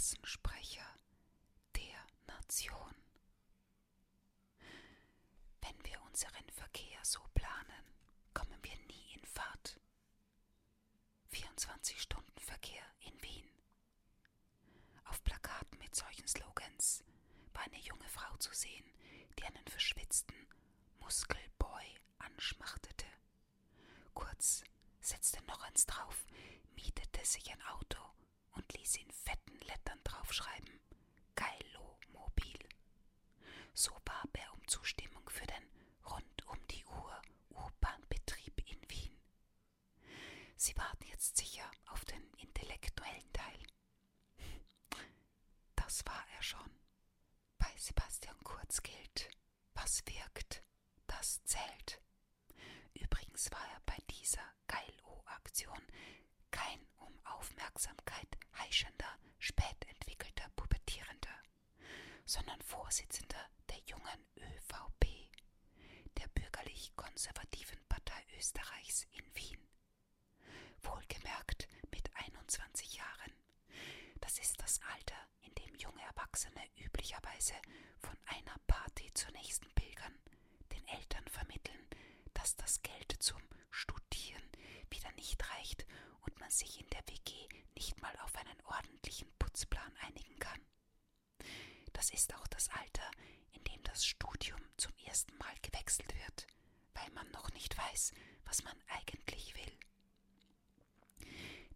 Klassensprecher der Nation. Wenn wir unseren Verkehr so planen, kommen wir nie in Fahrt. 24-Stunden-Verkehr in Wien. Auf Plakaten mit solchen Slogans war eine junge Frau zu sehen, die einen verschwitzten Muskelboy anschmachtete. Kurz setzte noch eins drauf, mietete sich ein Auto und ließ in fetten Lettern draufschreiben: Geilo Mobil. So warb er um Zustimmung für den rund um die Uhr U-Bahn-Betrieb in Wien. Sie warten jetzt sicher auf den intellektuellen Teil. Das war er schon. Bei Sebastian Kurz gilt, was wirkt, das zählt. Übrigens war er bei dieser Geilo-Aktion kein um Aufmerksamkeit heischender, spät entwickelter Pubertierender, sondern Vorsitzender der jungen ÖVP, der bürgerlich-konservativen Partei Österreichs in Wien. Wohlgemerkt mit 21 Jahren. Das ist das Alter, in dem junge Erwachsene üblicherweise von einer Party zur nächsten pilgern, den Eltern vermitteln, dass das Geld zum Studieren wieder nicht reicht und man sich in der WG nicht mal auf einen ordentlichen Putzplan einigen kann. Das ist auch das Alter, in dem das Studium zum ersten Mal gewechselt wird, weil man noch nicht weiß, was man eigentlich will.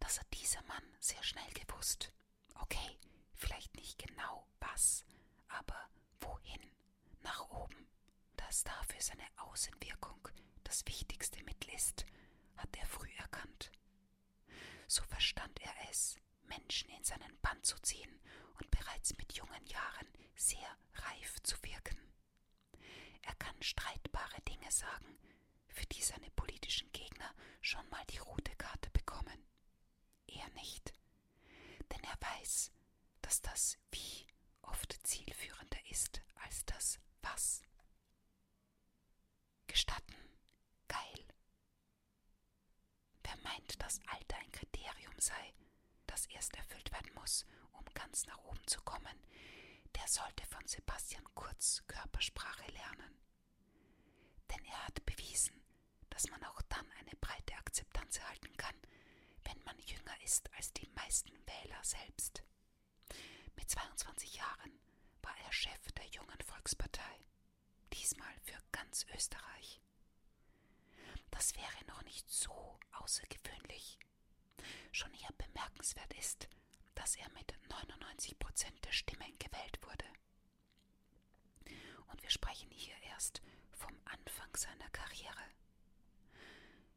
Das hat dieser Mann sehr schnell gewusst. Okay, vielleicht nicht genau was, aber wohin? Nach oben. Dass dafür seine Außenwirkung das wichtigste Mittel ist, hat er früh erkannt. So verstand er es, Menschen in seinen Bann zu ziehen und bereits mit jungen Jahren sehr reif zu wirken. Er kann streitbare Dinge sagen, für die seine politischen Gegner schon mal die rote Karte bekommen. Er nicht, denn er weiß, dass das Wie oft zielführender ist als das Was. Gestatten, geil. Wer meint, dass Alter ein Kriterium sei, das erst erfüllt werden muss, um ganz nach oben zu kommen, der sollte von Sebastian Kurz Körpersprache lernen. Denn er hat bewiesen, dass man auch dann eine breite Akzeptanz erhalten kann, wenn man jünger ist als die meisten Wähler selbst. Mit 22 Jahren war er Chef der jungen Volkspartei, diesmal für ganz Österreich. Das wäre noch nicht so außergewöhnlich. Schon eher bemerkenswert ist, dass er mit 99 Prozent der Stimmen gewählt wurde. Und wir sprechen hier erst vom Anfang seiner Karriere.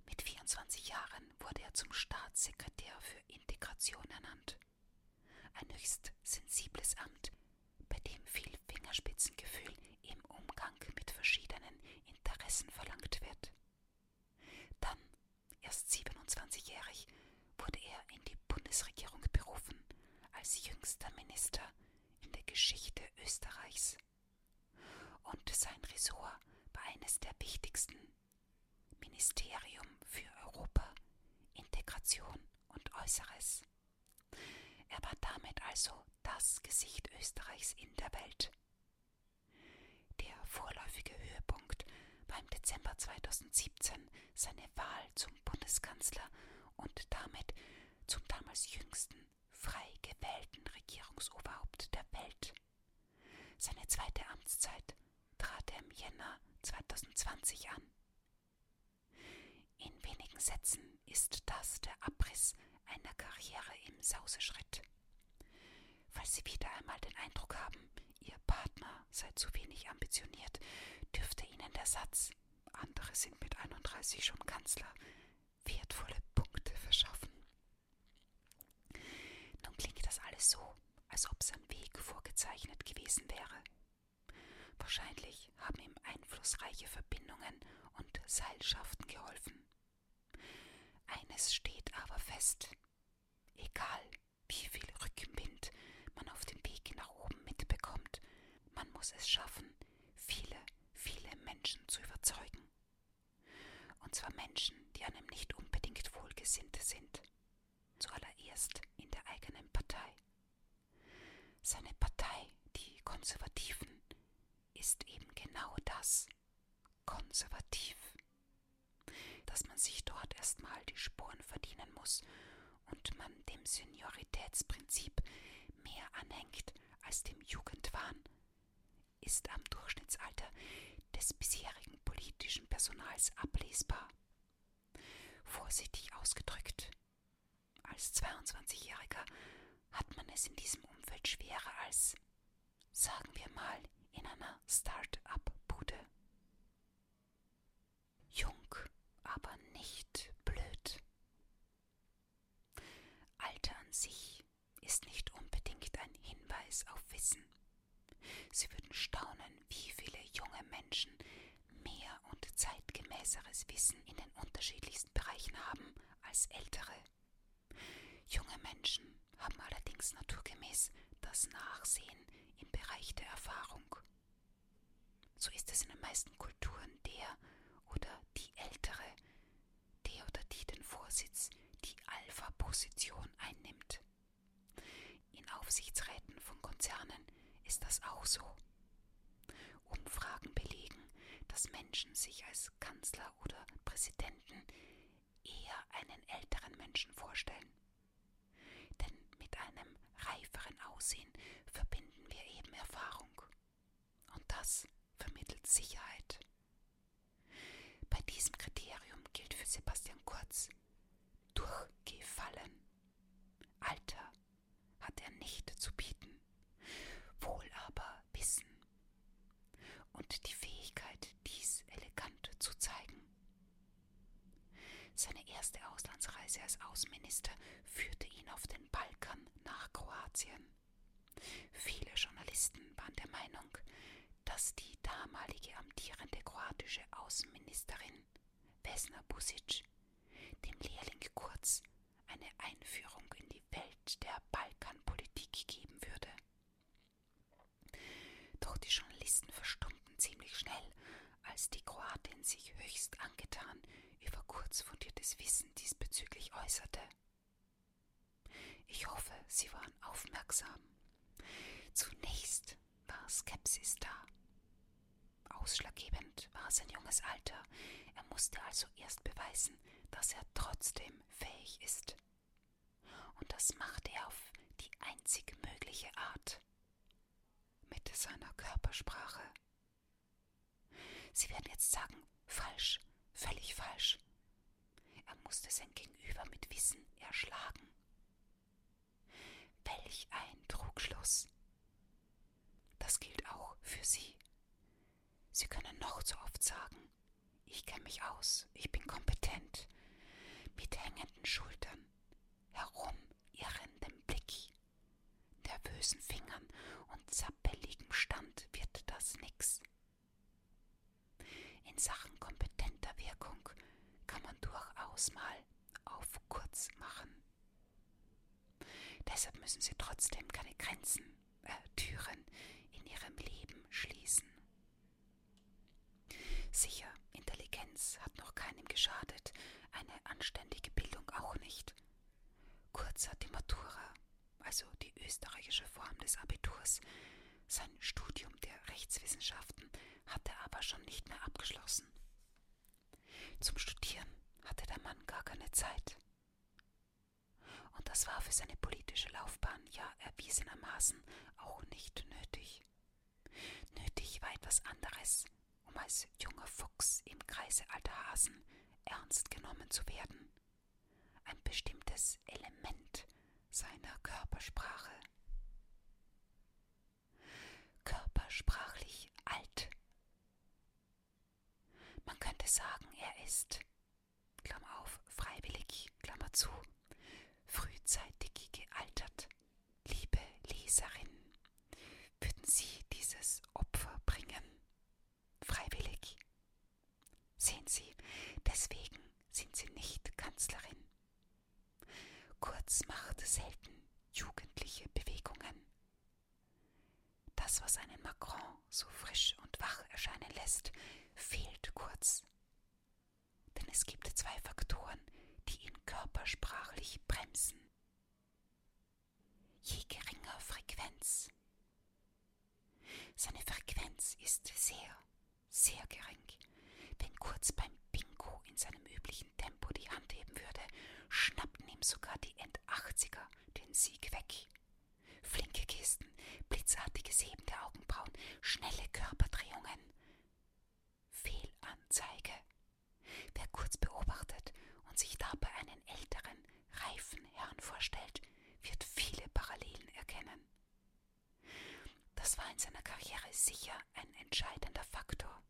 Mit 24 Jahren wurde er zum Staatssekretär für Integration ernannt. Ein höchst sensibles Amt, bei dem viel Fingerspitzengefühl im Umgang mit verschiedenen Interessen verlangt wird. Dann, erst 27-jährig, wurde er in die Bundesregierung jüngster Minister in der Geschichte Österreichs. Und sein Ressort war eines der wichtigsten Ministerium für Europa, Integration und Äußeres. Er war damit also das Gesicht Österreichs in der Welt. Der vorläufige Höhepunkt war im Dezember 2017 seine Wahl zum Bundeskanzler zweite Amtszeit trat er im Jänner 2020 an. In wenigen Sätzen ist das der Abriss einer Karriere im Sauseschritt. Falls Sie wieder einmal den Eindruck haben, Ihr Partner sei zu wenig ambitioniert, dürfte Ihnen der Satz andere sind mit 31 schon Kanzler wertvolle Punkte verschaffen. Nun klingt das alles so, als ob sein Weg vorgezeichnet gewesen wäre. Wahrscheinlich haben ihm einflussreiche Verbindungen und Seilschaften geholfen. Eines steht aber fest. Egal, wie viel Rückenwind man auf dem Weg nach oben mitbekommt, man muss es schaffen, viele, viele Menschen zu überzeugen. Und zwar Menschen, die einem nicht unbedingt wohlgesinnt sind. Zuallererst in der eigenen Partei. Seine Partei, die Konservativen, ist eben genau das. Konservativ. Dass man sich dort erstmal die Sporen verdienen muss und man dem Senioritätsprinzip mehr anhängt als dem Jugendwahn, ist am Durchschnittsalter des bisherigen politischen Personals ablesbar. Vorsichtig ausgedrückt, als 22-Jähriger hat man es in diesem Umfeld schwerer als, sagen wir mal, in einer Start-up-Bude. Jung, aber nicht blöd. Alter an sich ist nicht unbedingt ein Hinweis auf Wissen. Sie würden staunen, wie viele junge Menschen mehr und zeitgemäßeres Wissen in den unterschiedlichsten Bereichen haben als ältere. Junge Menschen haben allerdings naturgemäß das Nachsehen im Bereich der Erfahrung. So ist es in den meisten Kulturen der oder die Ältere, der oder die den Vorsitz, die Alpha-Position einnimmt. In Aufsichtsräten von Konzernen ist das auch so. Umfragen belegen, dass Menschen sich als Kanzler oder Präsidenten eher einen älteren Menschen vorstellen. Denn mit einem reiferen Aussehen verbinden wir eben Erfahrung. Und das vermittelt Sicherheit. Bei diesem Kriterium gilt für Sebastian Kurz durchgefallen. Alter hat er nicht zu bieten, wohl aber Wissen und die Fähigkeit, dies elegant zu zeigen. Seine erste Auslandsreise als Außenminister führte ihn auf den Balkan nach Kroatien. Viele Journalisten waren der Meinung, dass die damalige amtierende kroatische Außenministerin Vesna Busic dem Lehrling Kurz eine Einführung in die Welt der Balkanpolitik geben würde. Doch die Journalisten verstummten ziemlich schnell, als die Kroatin sich höchst angetan über kurz fundiertes Wissen diesbezüglich äußerte. Ich hoffe, Sie waren aufmerksam. Zunächst war Skepsis da. Ausschlaggebend war sein junges Alter. Er musste also erst beweisen, dass er trotzdem fähig ist. Und das machte er auf die einzig mögliche Art mit seiner Körpersprache. Sie werden jetzt sagen, falsch, völlig falsch. Er musste sein Gegenüber mit Wissen erschlagen. Welch ein Trugschluss. Das gilt auch für Sie. Sie können noch so oft sagen, ich kenne mich aus, ich bin kompetent, mit hängenden Schultern, herumirrendem Blick, nervösen Fingern und zappeligem Stand wird das nix. In Sachen kompetenter Wirkung kann man durchaus mal auf kurz machen. Deshalb müssen Sie trotzdem keine Grenzen, äh, Türen in Ihrem Leben schließen. Sicher, Intelligenz hat noch keinem geschadet, eine anständige Bildung auch nicht. Kurz hat die Matura, also die österreichische Form des Abiturs, sein Studium der Rechtswissenschaften hatte aber schon nicht mehr abgeschlossen. Zum Studieren hatte der Mann gar keine Zeit. Und das war für seine politische Laufbahn ja erwiesenermaßen auch nicht nötig. Nötig war etwas anderes, um als junger Fuchs im Kreise alter Hasen ernst genommen zu werden. Ein bestimmtes Element seiner Körpersprache. Körpersprachlich alt. Man könnte sagen, er ist, Klammer auf, freiwillig, Klammer zu, frühzeitig gealtert. Liebe Leserin selten jugendliche Bewegungen. Das, was einen Macron so frisch und wach erscheinen lässt, fehlt kurz. Denn es gibt zwei Faktoren, die ihn körpersprachlich bremsen. Je geringer Frequenz. Seine Frequenz ist sehr, sehr gering. Wenn Kurz beim Bingo in seinem üblichen Tempo die Hand heben würde, schnappten ihm sogar die End-80er den Sieg weg. Flinke Kisten, blitzartiges Heben der Augenbrauen, schnelle Körperdrehungen. Fehlanzeige. Wer kurz beobachtet und sich dabei einen älteren, reifen Herrn vorstellt, wird viele Parallelen erkennen. Das war in seiner Karriere sicher ein entscheidender Faktor.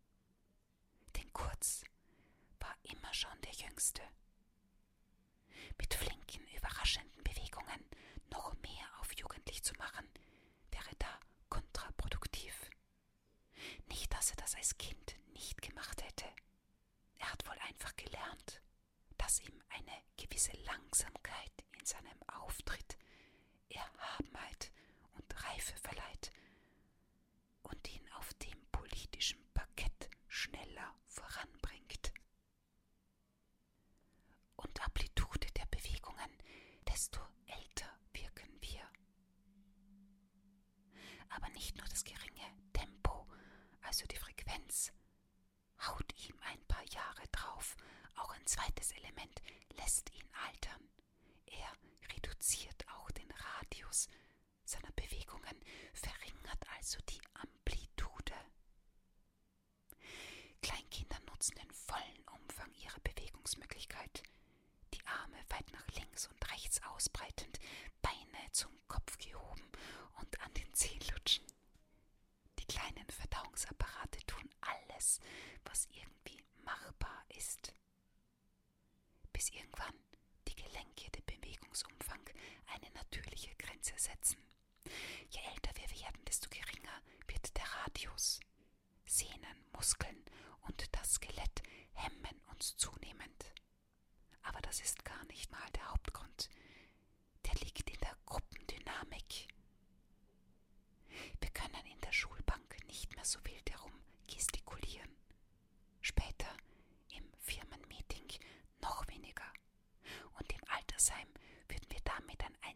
Denn Kurz war immer schon der Jüngste. Mit flinken, überraschenden Bewegungen noch mehr auf jugendlich zu machen, wäre da kontraproduktiv. Nicht, dass er das als Kind nicht gemacht hätte. Er hat wohl einfach gelernt, dass ihm eine gewisse Langsamkeit in seinem Auftritt Erhabenheit und Reife verleiht und ihn auf dem politischen Parkett schneller voranbringt. Und Amplitude der Bewegungen, desto älter wirken wir. Aber nicht nur das geringe Tempo, also die Frequenz, haut ihm ein paar Jahre drauf, auch ein zweites Element lässt ihn altern. Er reduziert auch den Radius seiner Bewegungen, verringert also die Amplitude. Kleinkinder nutzen den vollen Umfang ihrer Bewegungsmöglichkeit, die Arme weit nach links und rechts ausbreitend, Beine zum Kopf gehoben und an den Zehen lutschen. Die kleinen Verdauungsapparate tun alles, was irgendwie machbar ist. Bis irgendwann die Gelenke den Bewegungsumfang eine natürliche Grenze setzen. Je älter wir werden, desto geringer wird der Radius. Sehnen, Muskeln und das Skelett hemmen uns zunehmend. Aber das ist gar nicht mal der Hauptgrund. Der liegt in der Gruppendynamik. Wir können in der Schulbank nicht mehr so wild herum gestikulieren.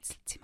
Einzelzimmer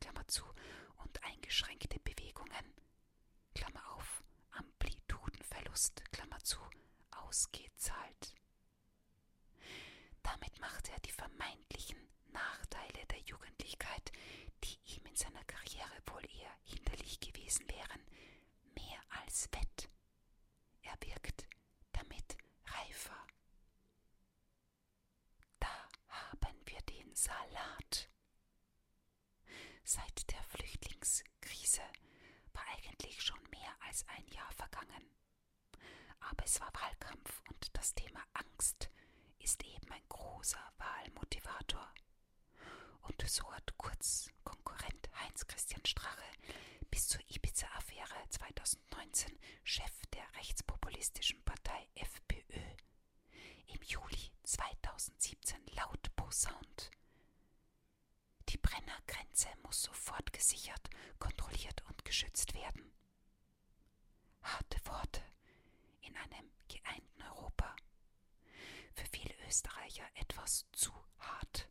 Klammer zu, und eingeschränkte Bewegungen, Klammer auf, Amplitudenverlust, Klammer zu, ausgezahlt. Damit macht er die vermeintlichen Nachteile der Jugendlichkeit, die ihm in seiner Karriere wohl eher hinderlich gewesen wären, mehr als wett. Er wirkt damit reifer. Da haben wir den Salat. Seit der Flüchtlingskrise war eigentlich schon mehr als ein Jahr vergangen. Aber es war Wahlkampf und das Thema Angst ist eben ein großer Wahlmotivator. Und so hat Kurz Konkurrent Heinz-Christian Strache bis zur Ibiza-Affäre 2019 Chef der rechtspopulistischen Partei FPÖ im Juli 2017 laut posaunt. Die Brennergrenze muss sofort gesichert, kontrolliert und geschützt werden. Harte Worte in einem geeinten Europa. Für viele Österreicher etwas zu hart.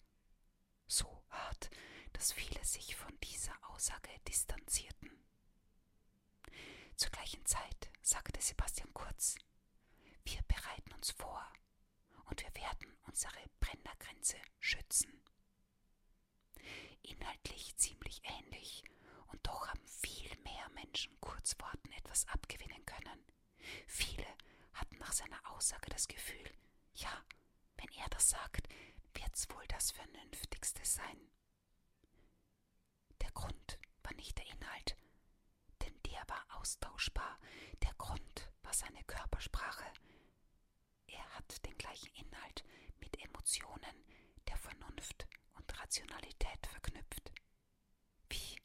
So hart, dass viele sich von dieser Aussage distanzierten. Zur gleichen Zeit sagte Sebastian Kurz, wir bereiten uns vor und wir werden unsere Brennergrenze schützen. Inhaltlich ziemlich ähnlich, und doch haben viel mehr Menschen Kurzworten etwas abgewinnen können. Viele hatten nach seiner Aussage das Gefühl, ja, wenn er das sagt, wird's wohl das Vernünftigste sein. Der Grund war nicht der Inhalt, denn der war austauschbar. Der Grund war seine Körpersprache. Er hat den gleichen Inhalt mit Emotionen der Vernunft Rationalität verknüpft. Wie?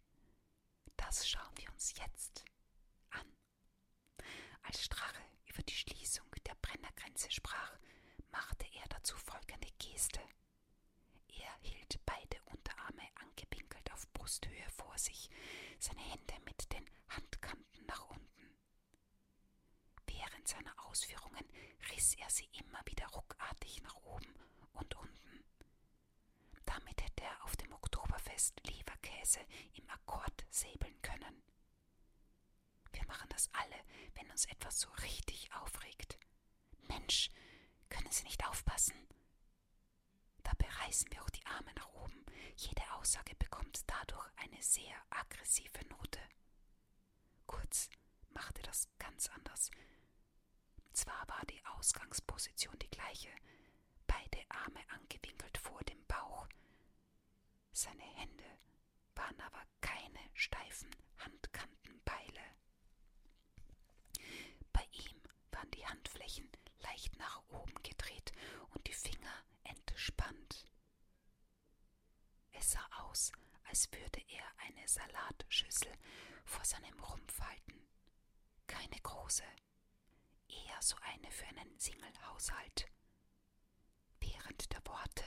Das schauen wir uns jetzt an. Als Strache über die Schließung der Brennergrenze sprach, machte er dazu folgende Geste. Er hielt beide Unterarme angepinkelt auf Brusthöhe vor sich, seine Hände mit den Handkanten nach unten. Während seiner Ausführungen riss er sie immer wieder ruckartig nach oben und unten. Damit hätte er auf dem Oktoberfest Leberkäse im Akkord säbeln können. Wir machen das alle, wenn uns etwas so richtig aufregt. Mensch, können Sie nicht aufpassen? Dabei reißen wir auch die Arme nach oben. Jede Aussage bekommt dadurch eine sehr aggressive Note. Kurz machte das ganz anders. Zwar war die Ausgangsposition die gleiche, beide Arme angewinkelt vor dem Bauch. Seine Hände waren aber keine steifen Handkantenbeile. Bei ihm waren die Handflächen leicht nach oben gedreht und die Finger entspannt. Es sah aus, als würde er eine Salatschüssel vor seinem Rumpf halten. Keine große, eher so eine für einen Singlehaushalt. Während der Worte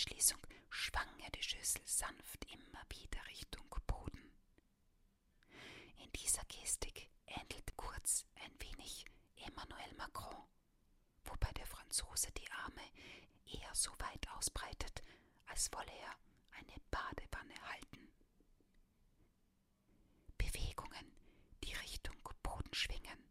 Entschließung schwang er die Schüssel sanft immer wieder Richtung Boden. In dieser Gestik ähnelt kurz ein wenig Emmanuel Macron, wobei der Franzose die Arme eher so weit ausbreitet, als wolle er eine Badewanne halten. Bewegungen, die Richtung Boden schwingen,